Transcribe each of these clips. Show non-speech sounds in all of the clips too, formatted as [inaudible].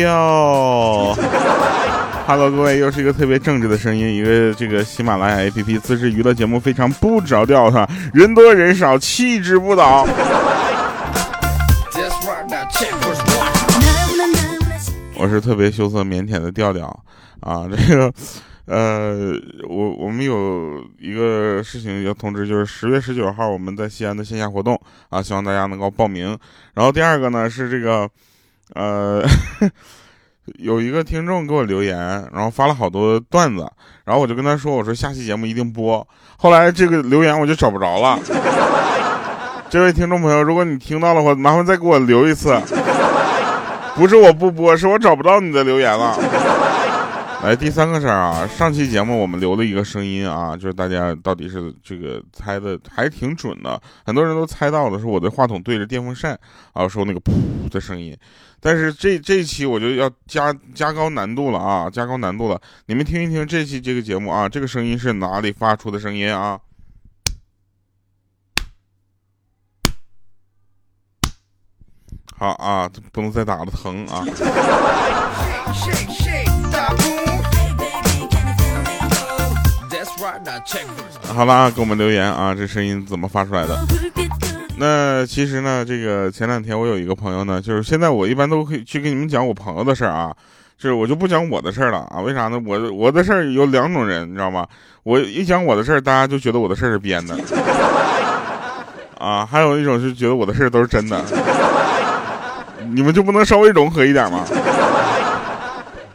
哟，[laughs] Hello，各位，又是一个特别正直的声音，一个这个喜马拉雅 APP 自制娱乐节目非常不着调哈，人多人少，气质不倒。我是特别羞涩腼腆的调调啊，这个。呃，我我们有一个事情要通知，就是十月十九号我们在西安的线下活动啊，希望大家能够报名。然后第二个呢是这个，呃，[laughs] 有一个听众给我留言，然后发了好多段子，然后我就跟他说，我说下期节目一定播。后来这个留言我就找不着了。这位听众朋友，如果你听到的话，麻烦再给我留一次。不是我不播，是我找不到你的留言了。来第三个事儿啊，上期节目我们留了一个声音啊，就是大家到底是这个猜的还挺准的，很多人都猜到的是我的话筒对着电风扇啊，说那个噗的声音，但是这这期我就要加加高难度了啊，加高难度了，你们听一听这期这个节目啊，这个声音是哪里发出的声音啊？好啊，不能再打了，疼啊！好了，给我们留言啊，这声音怎么发出来的？那其实呢，这个前两天我有一个朋友呢，就是现在我一般都可以去跟你们讲我朋友的事儿啊，就是我就不讲我的事儿了啊。为啥呢？我我的事儿有两种人，你知道吗？我一讲我的事儿，大家就觉得我的事儿是编的啊，还有一种是觉得我的事儿都是真的。你们就不能稍微融合一点吗？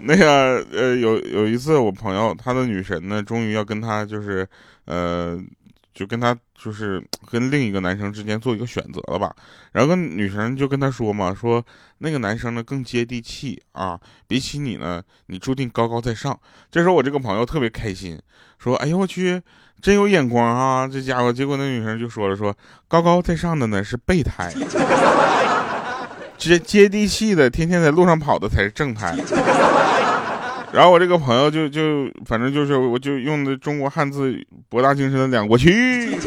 那个呃，有有一次，我朋友他的女神呢，终于要跟他就是，呃，就跟他就是跟另一个男生之间做一个选择了吧。然后跟女生就跟他说嘛，说那个男生呢更接地气啊，比起你呢，你注定高高在上。这时候我这个朋友特别开心，说：“哎呦我去，真有眼光啊，这家伙。”结果那女生就说了，说高高在上的呢是备胎，[laughs] 接接地气的，天天在路上跑的才是正胎。然后我这个朋友就就反正就是我就用的中国汉字博大精深的两过去。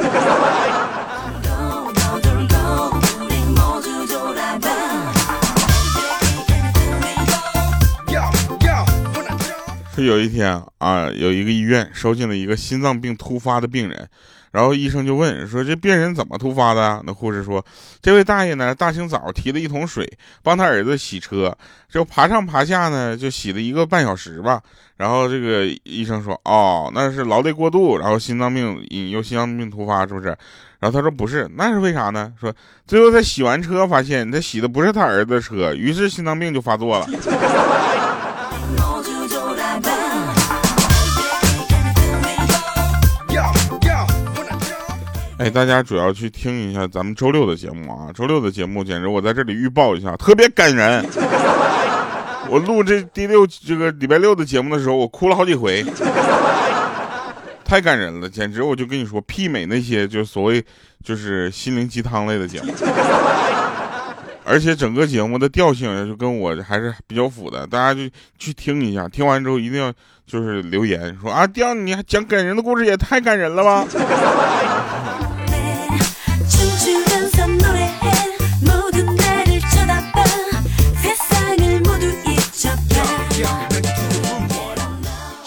是有一天啊，有一个医院收进了一个心脏病突发的病人。然后医生就问说：“这病人怎么突发的？”那护士说：“这位大爷呢，大清早提了一桶水，帮他儿子洗车，就爬上爬下呢，就洗了一个半小时吧。”然后这个医生说：“哦，那是劳累过度，然后心脏病引诱心脏病突发，是不是？”然后他说：“不是，那是为啥呢？说最后他洗完车，发现他洗的不是他儿子的车，于是心脏病就发作了。[laughs] ”哎，大家主要去听一下咱们周六的节目啊！周六的节目简直，我在这里预报一下，特别感人。我录这第六这个礼拜六的节目的时候，我哭了好几回，太感人了，简直！我就跟你说，媲美那些就所谓就是心灵鸡汤类的节目，而且整个节目的调性就跟我还是比较符的。大家就去听一下，听完之后一定要就是留言说啊，调你还讲感人的故事，也太感人了吧！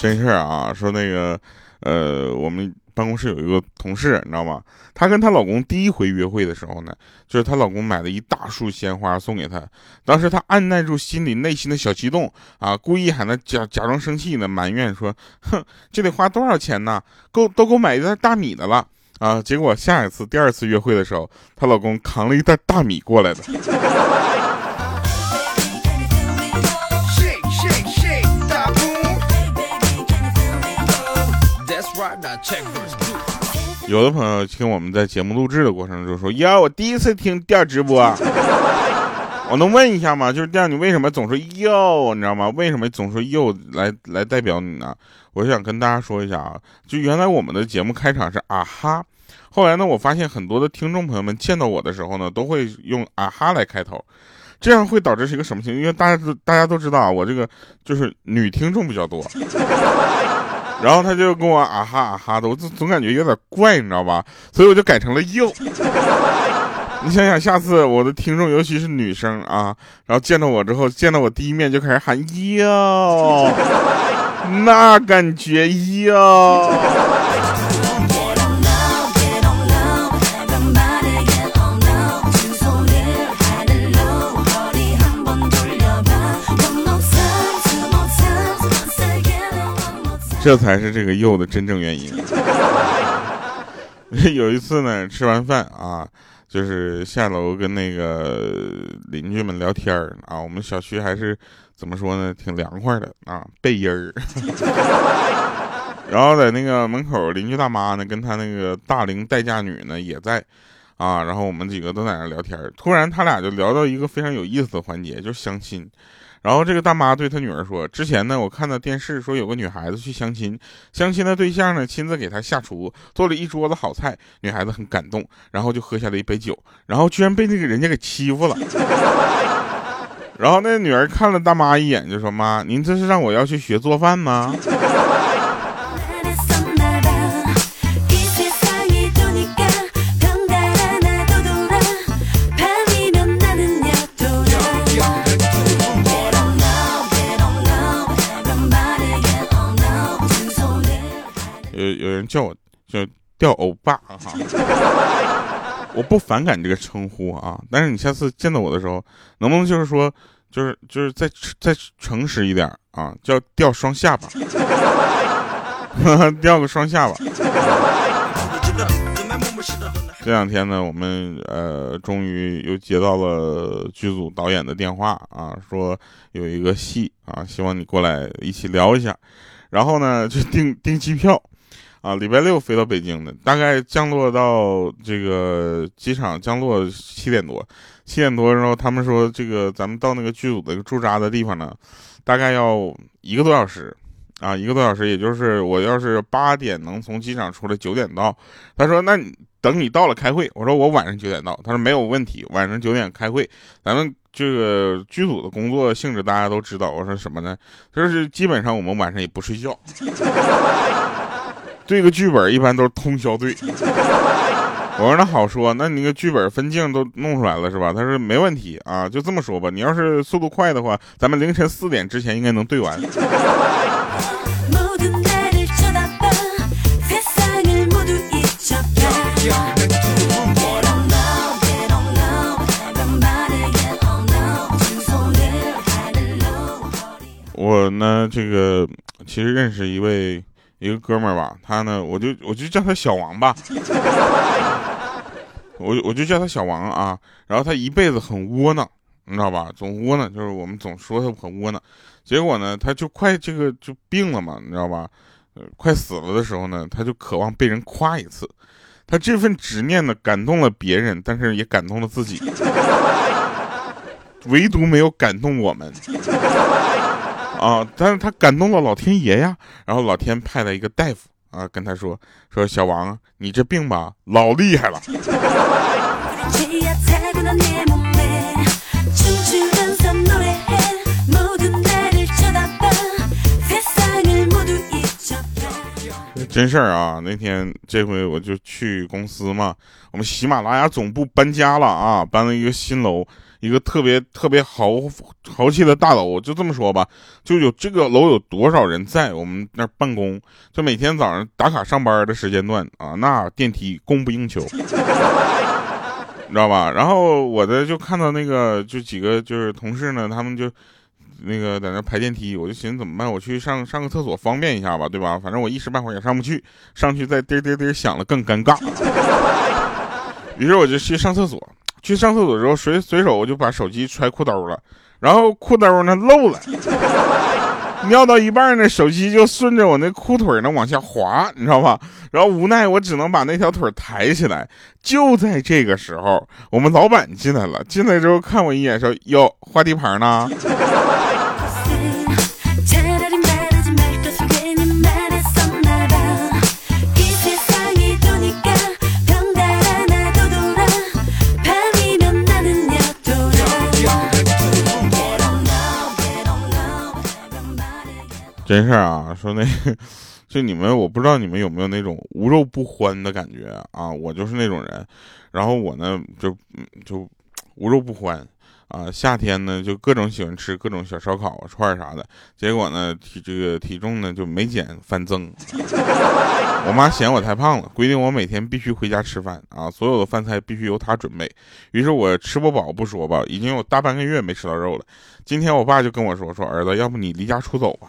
真事儿啊，说那个，呃，我们办公室有一个同事，你知道吗？她跟她老公第一回约会的时候呢，就是她老公买了一大束鲜花送给她。当时她按耐住心里内心的小激动啊，故意喊她假假装生气呢，埋怨说：“哼，这得花多少钱呢？够都够买一袋大米的了啊！”结果下一次第二次约会的时候，她老公扛了一袋大米过来的。有的朋友听我们在节目录制的过程中说：“呀，我第一次听调直播，[laughs] 我能问一下吗？就是调，你为什么总说哟？你知道吗？为什么总说哟来来代表你呢？我想跟大家说一下啊，就原来我们的节目开场是啊哈，后来呢，我发现很多的听众朋友们见到我的时候呢，都会用啊哈来开头，这样会导致是一个什么情况？因为大家都大家都知道啊，我这个就是女听众比较多。”然后他就跟我啊哈啊哈的，我总总感觉有点怪，你知道吧？所以我就改成了又。[laughs] 你想想，下次我的听众，尤其是女生啊，然后见到我之后，见到我第一面就开始喊哟，[laughs] 那感觉哟。这才是这个又的真正原因。[laughs] 有一次呢，吃完饭啊，就是下楼跟那个邻居们聊天儿啊。我们小区还是怎么说呢，挺凉快的啊，背阴儿。[laughs] 然后在那个门口，邻居大妈呢，跟她那个大龄待嫁女呢也在啊。然后我们几个都在那聊天，突然他俩就聊到一个非常有意思的环节，就是相亲。然后这个大妈对她女儿说：“之前呢，我看到电视说有个女孩子去相亲，相亲的对象呢亲自给她下厨，做了一桌子好菜，女孩子很感动，然后就喝下了一杯酒，然后居然被那个人家给欺负了。然后那女儿看了大妈一眼，就说：妈，您这是让我要去学做饭吗？”有人叫我叫钓欧巴哈，我不反感这个称呼啊，但是你下次见到我的时候，能不能就是说，就是就是再再诚实一点啊，叫钓双下巴，[laughs] 钓个双下巴。这两天呢，我们呃终于又接到了剧组导演的电话啊，说有一个戏啊，希望你过来一起聊一下，然后呢就订订机票。啊，礼拜六飞到北京的，大概降落到这个机场降落七点多，七点多，然后他们说这个咱们到那个剧组的驻扎的地方呢，大概要一个多小时，啊，一个多小时，也就是我要是八点能从机场出来，九点到，他说那等你到了开会，我说我晚上九点到，他说没有问题，晚上九点开会，咱们这个剧组的工作性质大家都知道，我说什么呢？就是基本上我们晚上也不睡觉。这个剧本一般都是通宵对。我说那好说，那你个剧本分镜都弄出来了是吧？他说没问题啊，就这么说吧。你要是速度快的话，咱们凌晨四点之前应该能对完。我呢，这个其实认识一位。一个哥们儿吧，他呢，我就我就叫他小王吧，[laughs] 我我就叫他小王啊。然后他一辈子很窝囊，你知道吧？总窝囊，就是我们总说他很窝囊。结果呢，他就快这个就病了嘛，你知道吧？呃，快死了的时候呢，他就渴望被人夸一次。他这份执念呢，感动了别人，但是也感动了自己，[laughs] 唯独没有感动我们。[laughs] 啊！但是他感动了老天爷呀，然后老天派了一个大夫啊，跟他说说小王，你这病吧老厉害了。真事儿啊！那天这回我就去公司嘛，我们喜马拉雅总部搬家了啊，搬了一个新楼。一个特别特别豪豪气的大楼，就这么说吧，就有这个楼有多少人在我们那儿办公，就每天早上打卡上班的时间段啊，那电梯供不应求，你 [laughs] 知道吧？然后我的就看到那个就几个就是同事呢，他们就那个在那排电梯，我就寻思怎么办？我去上上个厕所方便一下吧，对吧？反正我一时半会儿也上不去，上去再滴滴滴响了更尴尬。于是我就去上厕所。去上厕所时候，随随手我就把手机揣裤兜了，然后裤兜呢漏了，尿到一半呢，手机就顺着我那裤腿呢往下滑，你知道吧？然后无奈我只能把那条腿抬起来。就在这个时候，我们老板进来了，进来之后看我一眼说：“哟，画地盘呢。”真事啊，说那 [laughs] 就你们，我不知道你们有没有那种无肉不欢的感觉啊？我就是那种人。然后我呢，就就无肉不欢。啊，夏天呢就各种喜欢吃各种小烧烤啊串啥的，结果呢体这个体重呢就没减反增。[laughs] 我妈嫌我太胖了，规定我每天必须回家吃饭啊，所有的饭菜必须由她准备。于是我吃不饱不说吧，已经有大半个月没吃到肉了。今天我爸就跟我说说儿子，要不你离家出走吧，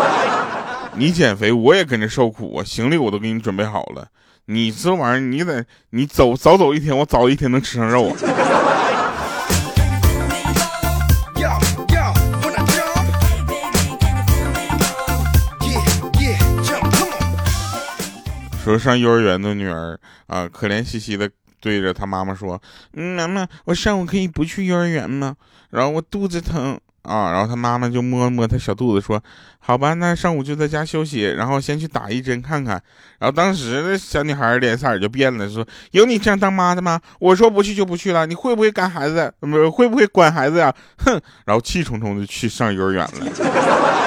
[laughs] 你减肥我也跟着受苦啊，行李我都给你准备好了，你这玩意儿你得你走早走一天，我早一天能吃上肉啊。说上幼儿园的女儿啊，可怜兮兮的对着她妈妈说：“嗯，妈妈，我上午可以不去幼儿园吗？然后我肚子疼啊。”然后她妈妈就摸摸她小肚子说：“好吧，那上午就在家休息，然后先去打一针看看。”然后当时的小女孩脸色就变了，说：“有你这样当妈的吗？我说不去就不去了，你会不会干孩子？不会不会管孩子呀？哼！”然后气冲冲的去上幼儿园了。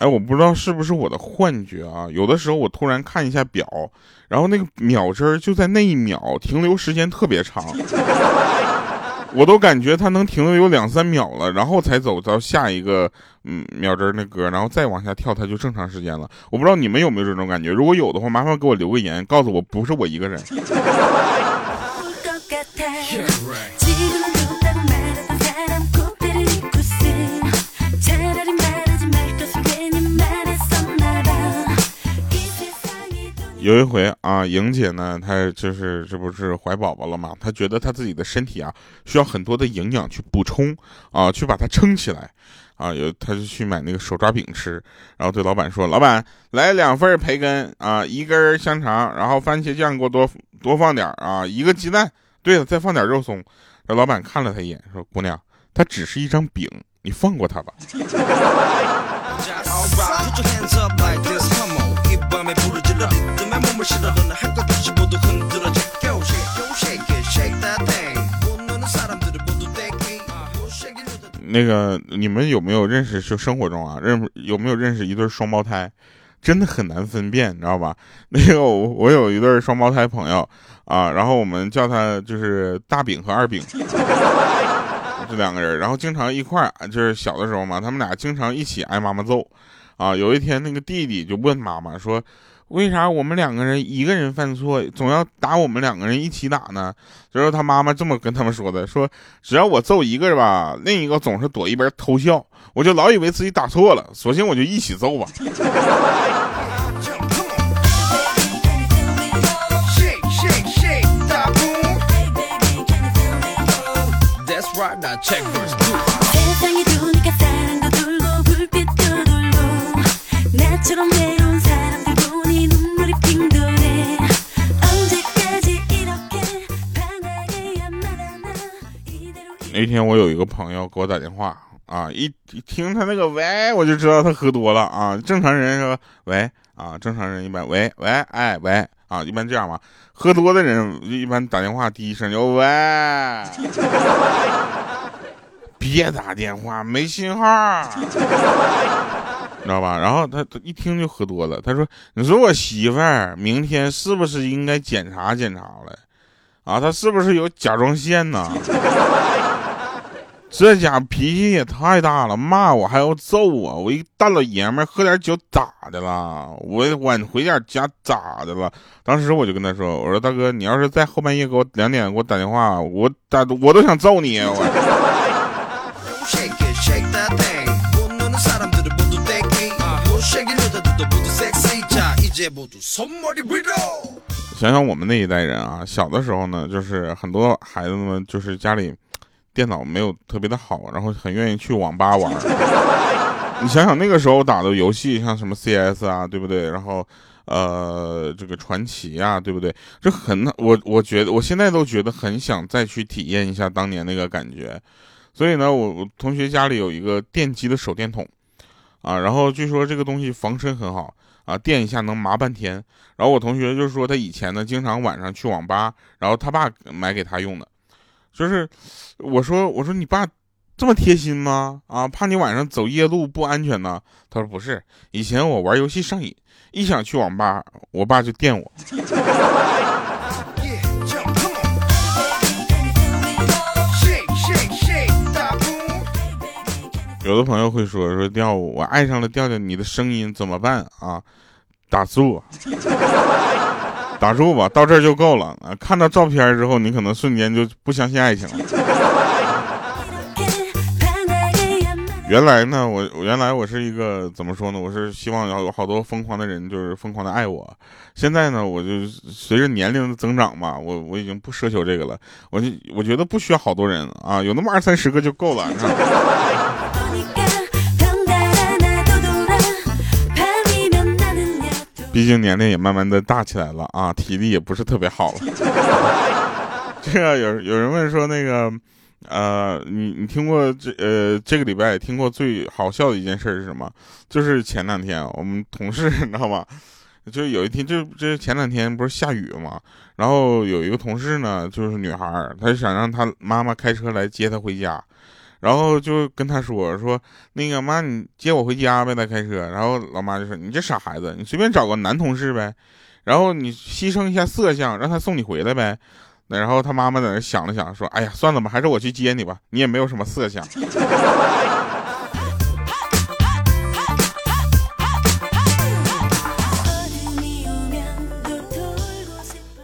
哎，我不知道是不是我的幻觉啊？有的时候我突然看一下表，然后那个秒针就在那一秒停留时间特别长，[laughs] 我都感觉它能停留有两三秒了，然后才走到下一个嗯秒针那歌，然后再往下跳，它就正常时间了。我不知道你们有没有这种感觉？如果有的话，麻烦给我留个言，告诉我不是我一个人。[laughs] 有一回啊，莹姐呢，她就是这不是怀宝宝了嘛？她觉得她自己的身体啊，需要很多的营养去补充啊，去把它撑起来啊。有，她就去买那个手抓饼吃，然后对老板说：“老板，来两份培根啊，一根香肠，然后番茄酱给我多多放点啊，一个鸡蛋。对了，再放点肉松。”这老板看了她一眼，说：“姑娘，它只是一张饼，你放过它吧。”那个，你们有没有认识？就生活中啊，认有没有认识一对双胞胎？真的很难分辨，你知道吧？[laughs] 那个，我我有一对双胞胎朋友啊，然后我们叫他就是大饼和二饼，[laughs] 这两个人，然后经常一块儿，就是小的时候嘛，他们俩经常一起挨妈妈揍啊。有一天，那个弟弟就问妈妈说。为啥我们两个人一个人犯错，总要打我们两个人一起打呢？就是他妈妈这么跟他们说的，说只要我揍一个吧，另一个总是躲一边偷笑，我就老以为自己打错了，索性我就一起揍吧。天我有一个朋友给我打电话啊，一一听他那个喂，我就知道他喝多了啊。正常人说喂啊，正常人一般喂喂哎喂啊，一般这样嘛。喝多的人一般打电话第一声就喂，别打电话没信号，你知道吧？然后他一听就喝多了，他说：“你说我媳妇儿明天是不是应该检查检查了？啊，她是不是有甲状腺呢？”这家脾气也太大了，骂我还要揍我，我一大老爷们喝点酒咋的了？我晚回点家咋的了？当时我就跟他说：“我说大哥，你要是在后半夜给我两点给我打电话，我打我都想揍你。”我。想想我们那一代人啊，小的时候呢，就是很多孩子们就是家里。电脑没有特别的好，然后很愿意去网吧玩。你想想那个时候打的游戏，像什么 CS 啊，对不对？然后，呃，这个传奇啊，对不对？这很我我觉得我现在都觉得很想再去体验一下当年那个感觉。所以呢，我我同学家里有一个电击的手电筒，啊，然后据说这个东西防身很好啊，电一下能麻半天。然后我同学就说他以前呢经常晚上去网吧，然后他爸买给他用的。就是我说我说你爸这么贴心吗？啊，怕你晚上走夜路不安全呢？他说不是，以前我玩游戏上瘾，一想去网吧，我爸就电我。有的朋友会说说调，我爱上了调调你的声音怎么办啊？打住，打住吧，到这儿就够了啊！看到照片之后，你可能瞬间就不相信爱情了。原来呢，我原来我是一个怎么说呢？我是希望要有好多疯狂的人，就是疯狂的爱我。现在呢，我就随着年龄的增长嘛，我我已经不奢求这个了。我就我觉得不需要好多人啊，有那么二三十个就够了。毕竟年龄也慢慢的大起来了啊，体力也不是特别好了。[laughs] 这个有有人问说那个，呃，你你听过这呃这个礼拜听过最好笑的一件事是什么？就是前两天我们同事你知道吗？就有一天就这前两天不是下雨嘛，然后有一个同事呢，就是女孩，她想让她妈妈开车来接她回家。然后就跟他说说那个妈，你接我回家呗，再开车。然后老妈就说：“你这傻孩子，你随便找个男同事呗，然后你牺牲一下色相，让他送你回来呗。”那然后他妈妈在那想了想，说：“哎呀，算了吧，还是我去接你吧，你也没有什么色相。[laughs] ”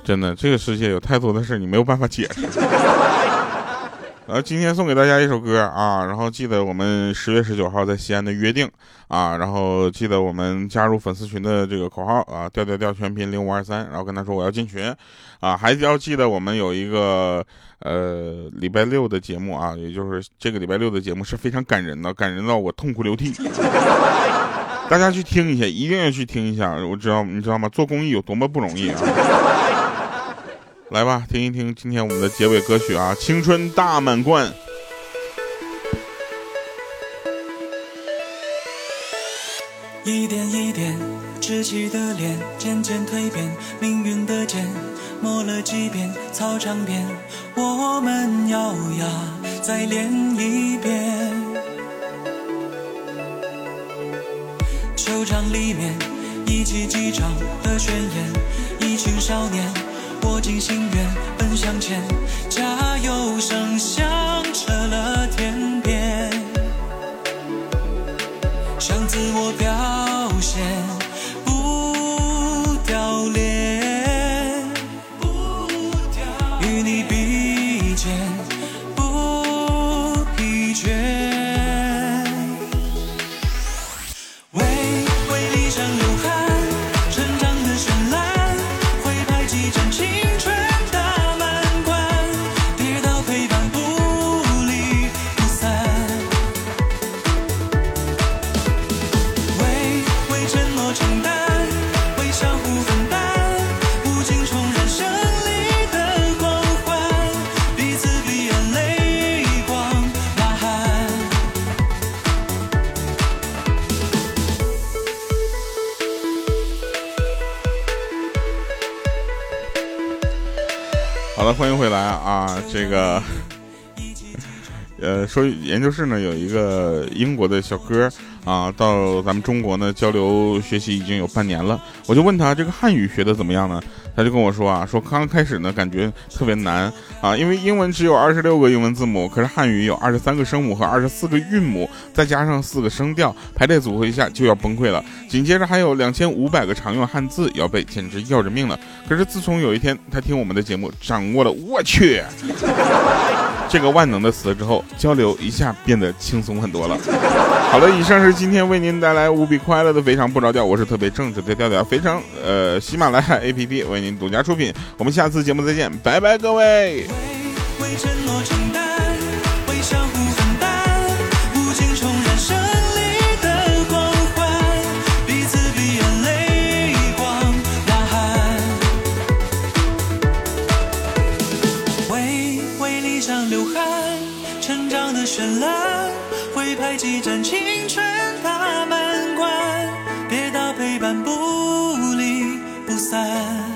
真的，这个世界有太多的事你没有办法解释。然后今天送给大家一首歌啊，然后记得我们十月十九号在西安的约定啊，然后记得我们加入粉丝群的这个口号啊，调调调全拼零五二三，然后跟他说我要进群啊，还要记得我们有一个呃礼拜六的节目啊，也就是这个礼拜六的节目是非常感人的，感人到我痛哭流涕，大家去听一下，一定要去听一下，我知道你知道吗？做公益有多么不容易啊！来吧，听一听今天我们的结尾歌曲啊，《青春大满贯》。一点一点稚气的脸渐渐蜕变，命运的剑磨了几遍，操场边我们咬牙再练一遍。球场里面一起击掌的宣言，一群少年。握紧心愿，奔向前，加油声响彻了天边，向自我表欢迎回来啊！[laughs] 这个，呃，说研究室呢有一个英国的小哥啊，到咱们中国呢交流学习已经有半年了。我就问他这个汉语学的怎么样呢？他就跟我说啊，说刚开始呢感觉特别难啊，因为英文只有二十六个英文字母，可是汉语有二十三个声母和二十四个韵母，再加上四个声调，排列组合一下就要崩溃了。紧接着还有两千五百个常用汉字要背，简直要人命了。可是自从有一天他听我们的节目，掌握了我去这个万能的词之后，交流一下变得轻松很多了。好了，以上是今天为您带来无比快乐的非常不着调，我是特别正直的调调，非常呃喜马拉雅 APP 为您独家出品。我们下次节目再见，拜拜，各位。排几盏青春大满贯，跌倒陪伴不离不散。